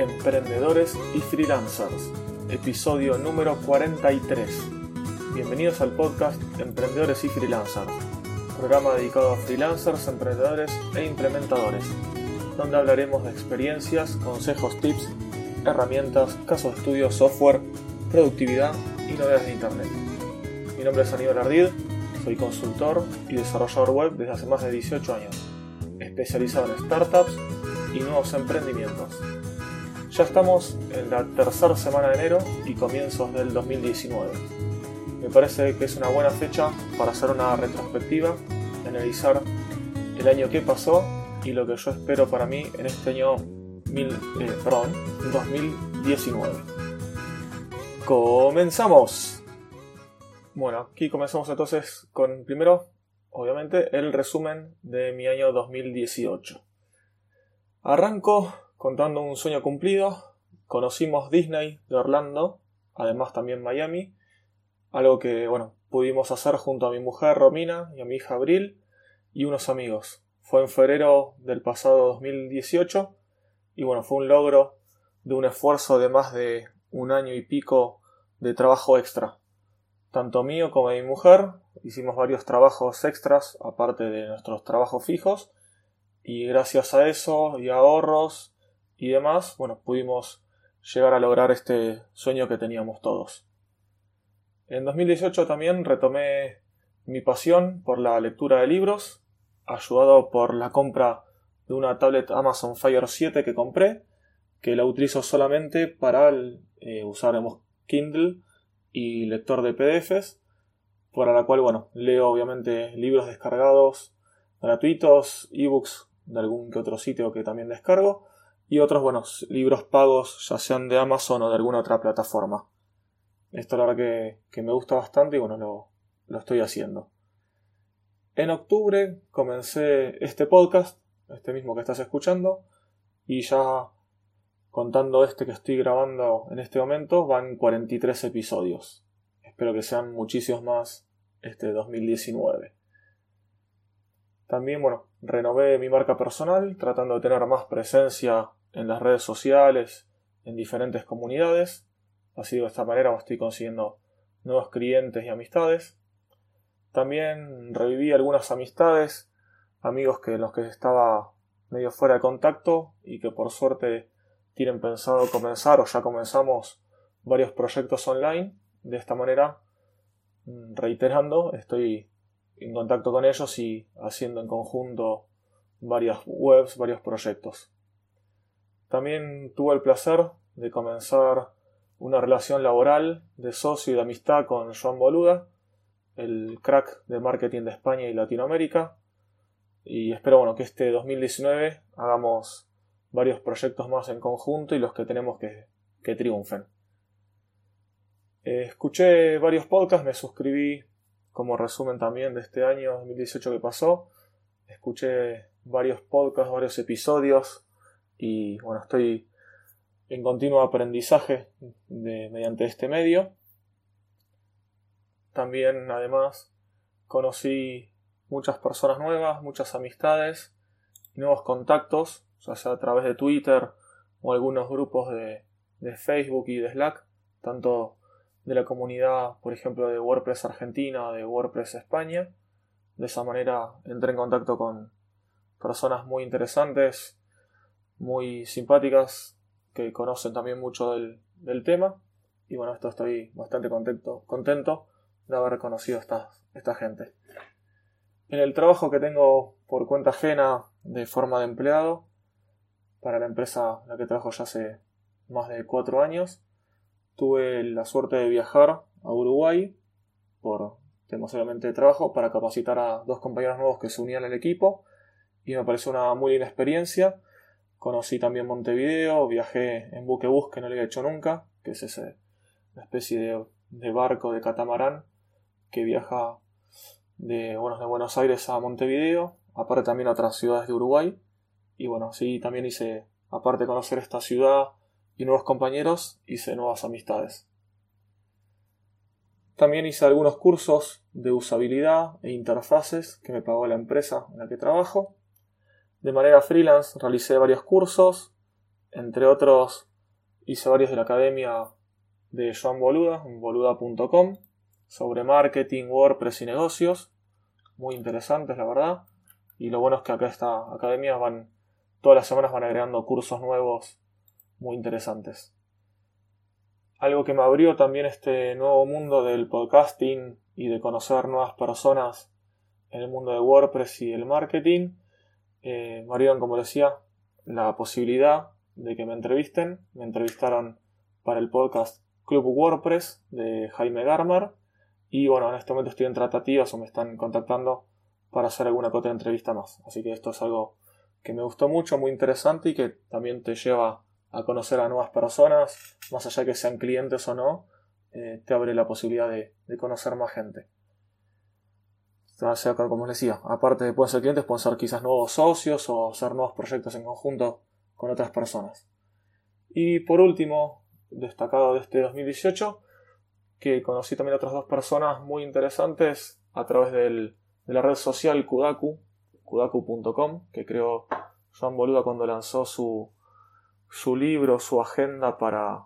Emprendedores y Freelancers, episodio número 43. Bienvenidos al podcast Emprendedores y Freelancers, programa dedicado a freelancers, emprendedores e implementadores, donde hablaremos de experiencias, consejos, tips, herramientas, casos de estudio, software, productividad y novedades de Internet. Mi nombre es Aníbal Ardid, soy consultor y desarrollador web desde hace más de 18 años, especializado en startups y nuevos emprendimientos. Estamos en la tercera semana de enero y comienzos del 2019. Me parece que es una buena fecha para hacer una retrospectiva, analizar el año que pasó y lo que yo espero para mí en este año mil, eh, perdón, 2019. ¡Comenzamos! Bueno, aquí comenzamos entonces con primero, obviamente, el resumen de mi año 2018. Arranco contando un sueño cumplido. Conocimos Disney de Orlando, además también Miami, algo que, bueno, pudimos hacer junto a mi mujer Romina y a mi hija Abril y unos amigos. Fue en febrero del pasado 2018 y bueno, fue un logro de un esfuerzo de más de un año y pico de trabajo extra. Tanto mío como de mi mujer hicimos varios trabajos extras aparte de nuestros trabajos fijos y gracias a eso y ahorros y demás, bueno, pudimos llegar a lograr este sueño que teníamos todos. En 2018 también retomé mi pasión por la lectura de libros, ayudado por la compra de una tablet Amazon Fire 7 que compré, que la utilizo solamente para eh, usar Kindle y lector de PDFs, para la cual, bueno, leo obviamente libros descargados gratuitos, ebooks de algún que otro sitio que también descargo, y otros, buenos libros pagos, ya sean de Amazon o de alguna otra plataforma. Esto la verdad que, me gusta bastante y bueno, lo, lo estoy haciendo. En octubre comencé este podcast, este mismo que estás escuchando, y ya contando este que estoy grabando en este momento, van 43 episodios. Espero que sean muchísimos más este 2019. También, bueno, renové mi marca personal, tratando de tener más presencia en las redes sociales, en diferentes comunidades. Así de esta manera estoy consiguiendo nuevos clientes y amistades. También reviví algunas amistades, amigos que los que estaba medio fuera de contacto y que por suerte tienen pensado comenzar o ya comenzamos varios proyectos online. De esta manera, mm, reiterando, estoy en contacto con ellos y haciendo en conjunto varias webs, varios proyectos. También tuve el placer de comenzar una relación laboral de socio y de amistad con Joan Boluda, el crack de marketing de España y Latinoamérica. Y espero bueno, que este 2019 hagamos varios proyectos más en conjunto y los que tenemos que, que triunfen. Escuché varios podcasts, me suscribí como resumen también de este año 2018 que pasó. Escuché varios podcasts, varios episodios y bueno, estoy en continuo aprendizaje mediante este medio. También, además, conocí muchas personas nuevas, muchas amistades, nuevos contactos, ya sea a través de Twitter o algunos grupos de, de Facebook y de Slack, tanto de la comunidad, por ejemplo, de WordPress Argentina de WordPress España. De esa manera entré en contacto con personas muy interesantes muy simpáticas que conocen también mucho del, tema. Y bueno, esto estoy bastante contento, contento de haber conocido a esta, esta gente. En el trabajo que tengo por cuenta ajena de forma de empleado, para la empresa en la que trabajo ya hace más de cuatro años, tuve la suerte de viajar a Uruguay por temas obviamente de trabajo para capacitar a dos compañeros nuevos que se unían al equipo y me pareció una muy linda experiencia Conocí también Montevideo, viajé en buquebús que no lo había hecho nunca, que es ese, una especie de, barco de catamarán que viaja de, bueno, de Buenos Aires a Montevideo, aparte también a otras ciudades de Uruguay. Y bueno, sí, también hice, aparte de conocer esta ciudad y nuevos compañeros, hice nuevas amistades. También hice algunos cursos de usabilidad e interfaces que me pagó la empresa en la que trabajo. De manera freelance realicé varios cursos, entre otros hice varios de la academia de Joan Boluda, boluda.com, sobre marketing, WordPress y negocios. Muy interesantes, la verdad. Y lo bueno es que acá esta academia van, todas las semanas van agregando cursos nuevos muy interesantes. Algo que me abrió también este nuevo mundo del podcasting y de conocer nuevas personas en el mundo de WordPress y el marketing. Eh, como decía, la posibilidad de que me entrevisten. Me entrevistaron para el podcast Club WordPress de Jaime Garmar. Y bueno, en este momento estoy en tratativas o me están contactando para hacer alguna otra entrevista más. Así que esto es algo que me gustó mucho, muy interesante y que también te lleva a conocer a nuevas personas, más allá que sean clientes o no, eh, te abre la posibilidad de, conocer más gente. Sea, como les decía, aparte de pueden ser clientes, pueden ser quizás nuevos socios o hacer nuevos proyectos en conjunto con otras personas. Y por último, destacado de este 2018, que conocí también a otras dos personas muy interesantes a través de la red social Kudaku, kudaku.com, que creó Joan Boluda cuando lanzó su, su libro, su agenda para,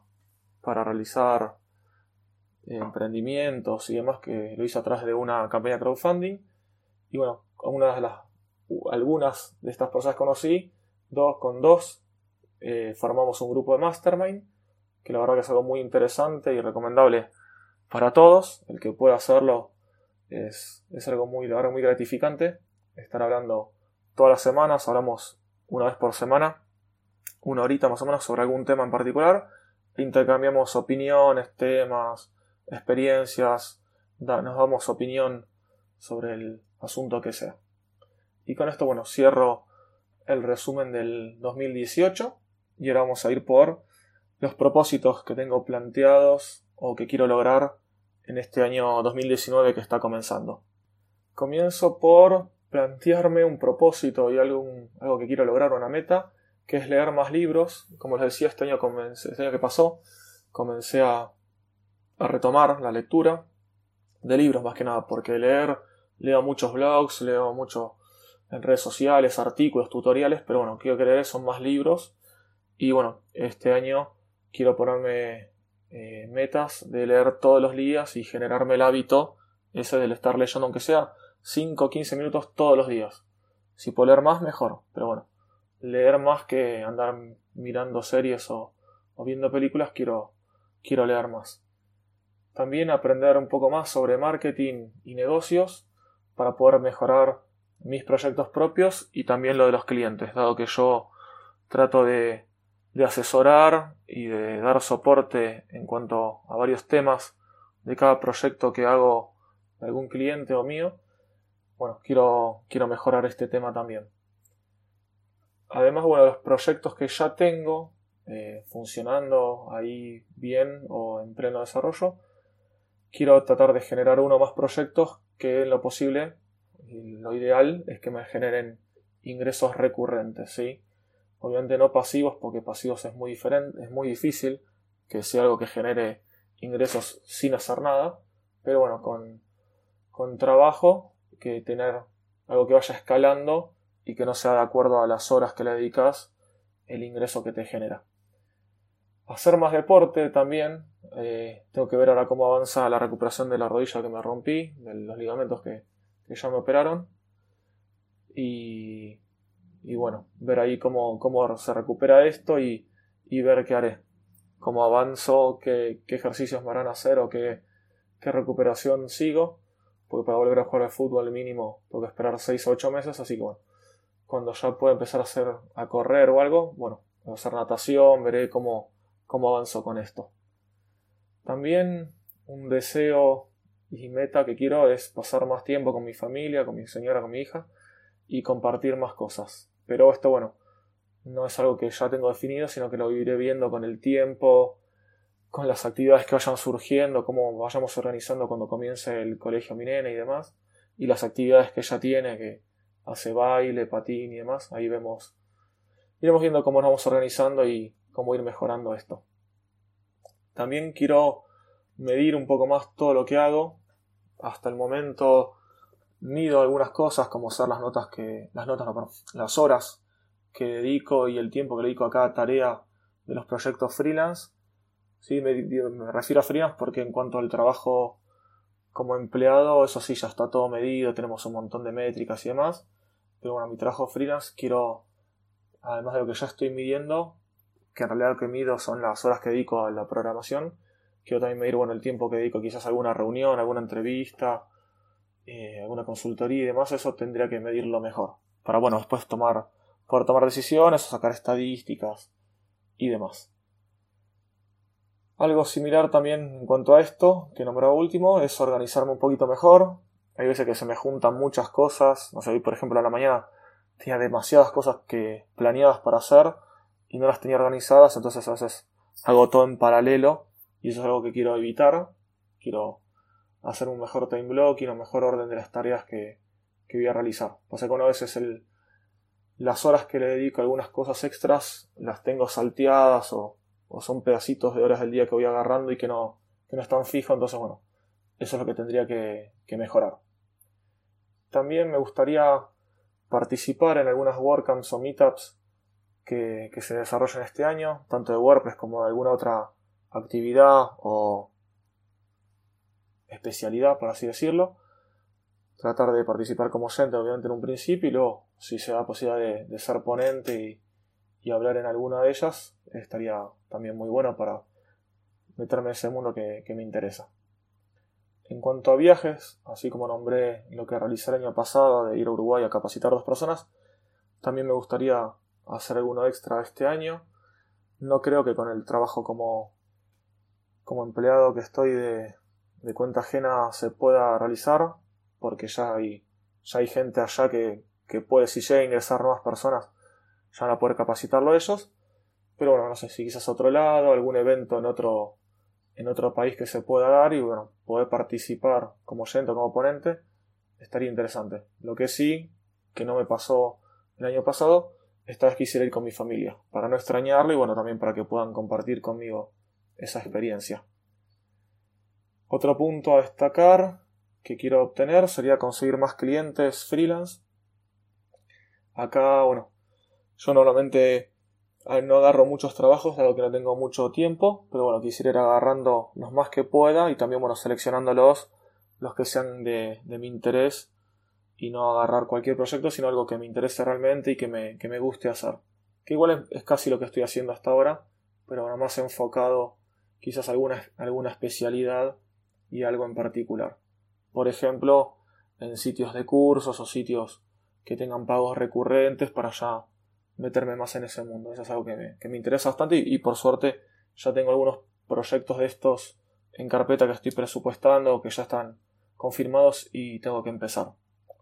para realizar emprendimientos y demás, que lo hizo a través de una campaña crowdfunding. Y bueno, de algunas de estas personas conocí, dos con dos eh, formamos un grupo de mastermind, que la verdad que es algo muy interesante y recomendable para todos. El que pueda hacerlo es, algo muy, muy gratificante. Estar hablando todas las semanas, hablamos una vez por semana, una horita más o menos sobre algún tema en particular. Intercambiamos opiniones, temas, experiencias, nos damos opinión sobre el asunto que sea. Y con esto, bueno, cierro el resumen del 2018 y ahora vamos a ir por los propósitos que tengo planteados o que quiero lograr en este año 2019 que está comenzando. Comienzo por plantearme un propósito y algo, algo que quiero lograr, una meta, que es leer más libros. Como les decía, este año, este año que pasó, comencé a, a retomar la lectura de libros más que nada, porque leer, leo muchos blogs, leo mucho en redes sociales, artículos, tutoriales, pero bueno, quiero que leer son más libros y bueno, este año quiero ponerme eh, metas de leer todos los días y generarme el hábito ese del estar leyendo, aunque sea 5 o 15 minutos todos los días. Si puedo leer más, mejor. Pero bueno, leer más que andar mirando series o, viendo películas, quiero, quiero leer más. También aprender un poco más sobre marketing y negocios para poder mejorar mis proyectos propios y también lo de los clientes, dado que yo trato de de asesorar y de dar soporte en cuanto a varios temas de cada proyecto que hago de algún cliente o mío, bueno, quiero, quiero mejorar este tema también. Además, bueno, los proyectos que ya tengo eh, funcionando ahí bien o en pleno desarrollo, quiero tratar de generar uno más proyectos que en lo posible, lo ideal es que me generen ingresos recurrentes, ¿sí? Obviamente no pasivos, porque pasivos es muy diferente, es muy difícil que sea algo que genere ingresos sin hacer nada. Pero bueno, con, con trabajo, que tener algo que vaya escalando y que no sea de acuerdo a las horas que le dedicas el ingreso que te genera. Hacer más deporte también. Eh, tengo que ver ahora cómo avanza la recuperación de la rodilla que me rompí, de los ligamentos que, que ya me operaron. Y y bueno, ver ahí cómo, cómo se recupera esto y, y, ver qué haré, cómo avanzo, qué, qué ejercicios me harán hacer o qué, qué, recuperación sigo, porque para volver a jugar al fútbol mínimo tengo que esperar 6 o 8 meses, así que bueno, cuando ya pueda empezar a hacer a correr o algo, bueno, hacer natación, veré cómo, cómo avanzo con esto. También un deseo y meta que quiero es pasar más tiempo con mi familia, con mi señora, con mi hija y compartir más cosas. Pero esto, bueno, no es algo que ya tengo definido, sino que lo iré viendo con el tiempo, con las actividades que vayan surgiendo, cómo vayamos organizando cuando comience el colegio mi y demás, y las actividades que ella tiene, que hace baile, patín y demás, ahí vemos, iremos viendo cómo nos vamos organizando y cómo ir mejorando esto. También quiero medir un poco más todo lo que hago. Hasta el momento mido algunas cosas como ser las notas que las notas no, las horas que dedico y el tiempo que dedico a cada tarea de los proyectos freelance. Sí, me, me, refiero a freelance porque en cuanto al trabajo como empleado, eso sí, ya está todo medido, tenemos un montón de métricas y demás. Pero bueno, mi trabajo freelance quiero, además de lo que ya estoy midiendo, que en realidad lo que mido son las horas que dedico a la programación, quiero también medir bueno, el tiempo que dedico quizás a alguna reunión, alguna entrevista, eh, alguna consultoría y demás, eso tendría que medirlo mejor. Para bueno, después tomar, poder tomar decisiones o sacar estadísticas y demás. Algo similar también en cuanto a esto, que nombraba último, es organizarme un poquito mejor. Hay veces que se me juntan muchas cosas. No sé, hoy por ejemplo a la mañana tenía demasiadas cosas que planeadas para hacer y no las tenía organizadas, entonces a veces hago todo en paralelo y eso es algo que quiero evitar. Quiero hacer un mejor time blocking, un mejor orden de las tareas que, que voy a realizar. Pasa que una vez es el, las horas que le dedico a algunas cosas extras las tengo salteadas o, o, son pedacitos de horas del día que voy agarrando y que no, que no están fijos, entonces bueno, eso es lo que tendría que, que mejorar. También me gustaría participar en algunas WordCamps o Meetups que, que se desarrollen este año, tanto de WordPress como de alguna otra actividad o especialidad, por así decirlo. Tratar de participar como oyente, obviamente, en un principio, y luego, si se da posibilidad de, ser ponente y, hablar en alguna de ellas, estaría también muy bueno para meterme en ese mundo que, me interesa. En cuanto a viajes, así como nombré lo que realicé el año pasado de ir a Uruguay a capacitar dos personas, también me gustaría hacer alguno extra este año. No creo que con el trabajo como, como empleado que estoy de, de cuenta ajena se pueda realizar, porque ya hay, ya hay gente allá que, que puede, si llega a ingresar nuevas personas, ya van a poder capacitarlo ellos. Pero bueno, no sé si quizás otro lado, algún evento en otro, en otro país que se pueda dar y bueno, poder participar como oyente o como ponente, estaría interesante. Lo que sí, que no me pasó el año pasado, esta vez quisiera ir con mi familia, para no extrañarlo y bueno, también para que puedan compartir conmigo esa experiencia. Otro punto a destacar que quiero obtener sería conseguir más clientes freelance. Acá, bueno, yo normalmente ah, no agarro muchos trabajos, dado que no tengo mucho tiempo, pero bueno, quisiera ir agarrando los más que pueda y también, bueno, seleccionándolos los que sean de, mi interés y no agarrar cualquier proyecto, sino algo que me interese realmente y que me, que me guste hacer. Que igual es, casi lo que estoy haciendo hasta ahora, pero bueno, más enfocado quizás alguna, alguna especialidad y algo en particular. Por ejemplo, en sitios de cursos o sitios que tengan pagos recurrentes para ya meterme más en ese mundo. Eso es algo que me, que me interesa bastante y, por suerte ya tengo algunos proyectos de estos en carpeta que estoy presupuestando que ya están confirmados y tengo que empezar.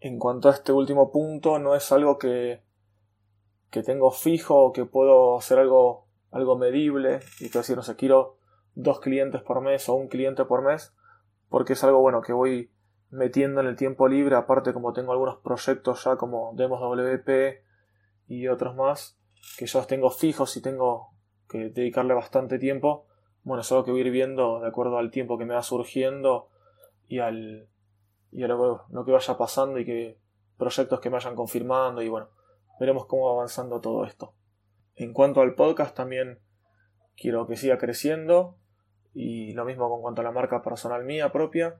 En cuanto a este último punto, no es algo que, que tengo fijo o que puedo hacer algo, algo medible y que decir, no sé, quiero dos clientes por mes o un cliente por mes porque es algo bueno que voy metiendo en el tiempo libre, aparte como tengo algunos proyectos ya como Demos WP y otros más, que yo los tengo fijos y tengo que dedicarle bastante tiempo, bueno, es algo que voy a ir viendo de acuerdo al tiempo que me va surgiendo y al y a lo, que vaya pasando y que proyectos que me vayan confirmando y bueno, veremos cómo va avanzando todo esto. En cuanto al podcast también quiero que siga creciendo y lo mismo con cuanto a la marca personal mía propia.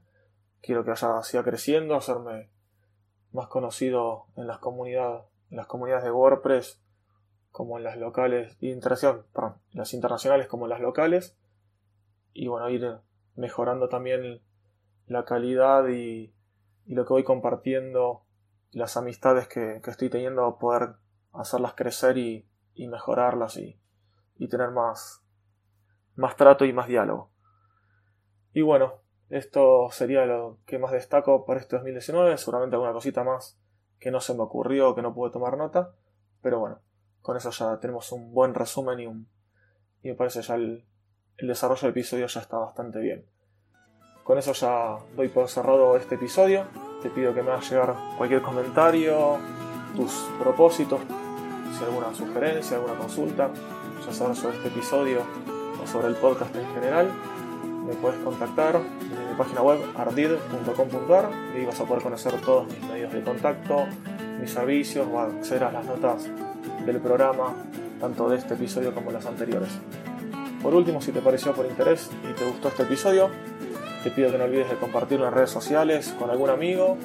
Quiero que haya, siga creciendo, hacerme más conocido en las comunidades, en las comunidades de WordPress, como en las locales, perdón, las internacionales como en las locales. Y bueno, ir mejorando también la calidad y, y lo que voy compartiendo, las amistades que, que, estoy teniendo, poder hacerlas crecer y, y mejorarlas y, y tener más, más trato y más diálogo. Y bueno, esto sería lo que más destaco para este 2019, seguramente alguna cosita más que no se me ocurrió, que no pude tomar nota, pero bueno, con eso ya tenemos un buen resumen y, un, y me parece ya el, el desarrollo del episodio ya está bastante bien. Con eso ya doy por cerrado este episodio. Te pido que me hagas llegar cualquier comentario, tus propósitos, si alguna sugerencia, alguna consulta, ya sabes sobre este episodio sobre el podcast en general, me puedes contactar en mi página web ardid.com.ar y ahí vas a poder conocer todos mis medios de contacto, mis servicios, o acceder a las notas del programa tanto de este episodio como los anteriores. Por último, si te pareció por interés y te gustó este episodio, te pido que no olvides de compartirlo en redes sociales con algún amigo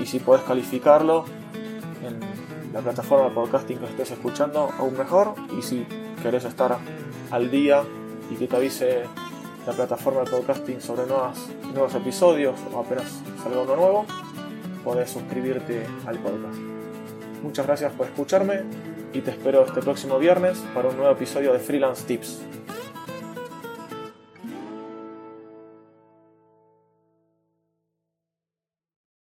y si puedes calificarlo en la plataforma de podcasting que estés escuchando, aún mejor. Y si querés estar al día y que te avise la plataforma de podcasting sobre nuevos episodios o apenas salga uno nuevo, podés suscribirte al podcast. Muchas gracias por escucharme y te espero este próximo viernes para un nuevo episodio de Freelance Tips.